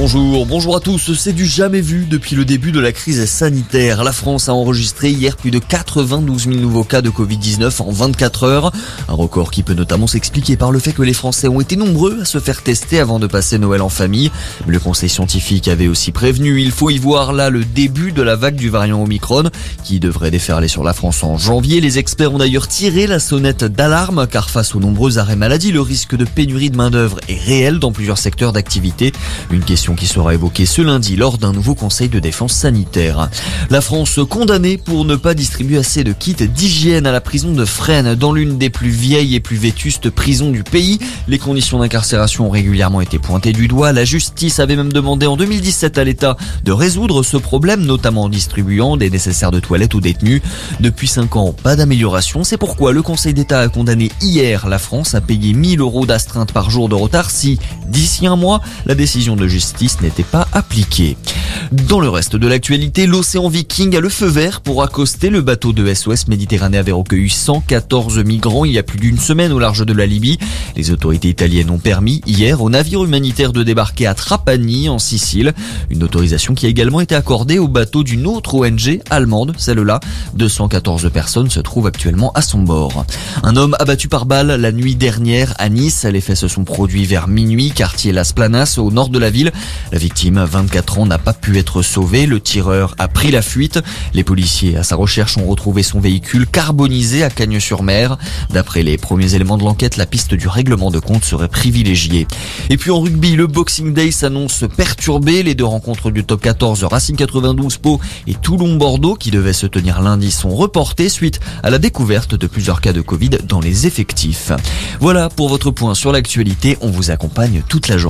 Bonjour, bonjour à tous. C'est du jamais vu depuis le début de la crise sanitaire. La France a enregistré hier plus de 92 000 nouveaux cas de Covid-19 en 24 heures. Un record qui peut notamment s'expliquer par le fait que les Français ont été nombreux à se faire tester avant de passer Noël en famille. Le conseil scientifique avait aussi prévenu. Il faut y voir là le début de la vague du variant Omicron qui devrait déferler sur la France en janvier. Les experts ont d'ailleurs tiré la sonnette d'alarme car face aux nombreux arrêts maladie, le risque de pénurie de main d'œuvre est réel dans plusieurs secteurs d'activité. Une question qui sera évoquée ce lundi lors d'un nouveau conseil de défense sanitaire. La France condamnée pour ne pas distribuer assez de kits d'hygiène à la prison de Fresnes, dans l'une des plus vieilles et plus vétustes prisons du pays. Les conditions d'incarcération ont régulièrement été pointées du doigt. La justice avait même demandé en 2017 à l'État de résoudre ce problème, notamment en distribuant des nécessaires de toilettes aux détenus. Depuis 5 ans, pas d'amélioration. C'est pourquoi le Conseil d'État a condamné hier la France à payer 1000 euros d'astreinte par jour de retard si, d'ici un mois, la décision de justice n'était pas appliqué. Dans le reste de l'actualité, l'océan Viking a le feu vert pour accoster le bateau de SOS Méditerranée avait recueilli 114 migrants il y a plus d'une semaine au large de la Libye. Les autorités italiennes ont permis hier au navire humanitaire de débarquer à Trapani en Sicile, une autorisation qui a également été accordée au bateau d'une autre ONG allemande, celle-là. 214 personnes se trouvent actuellement à son bord. Un homme abattu par balle la nuit dernière à Nice. Les faits se sont produits vers minuit, quartier Las Planas, au nord de la ville. La victime, 24 ans, n'a pas pu être sauvée. Le tireur a pris la fuite. Les policiers, à sa recherche, ont retrouvé son véhicule carbonisé à Cagnes-sur-Mer. D'après les premiers éléments de l'enquête, la piste du règlement de compte serait privilégiée. Et puis en rugby, le Boxing Day s'annonce perturbé. Les deux rencontres du top 14, Racing 92 Pau et Toulon-Bordeaux, qui devaient se tenir lundi, sont reportées suite à la découverte de plusieurs cas de Covid dans les effectifs. Voilà pour votre point sur l'actualité. On vous accompagne toute la journée.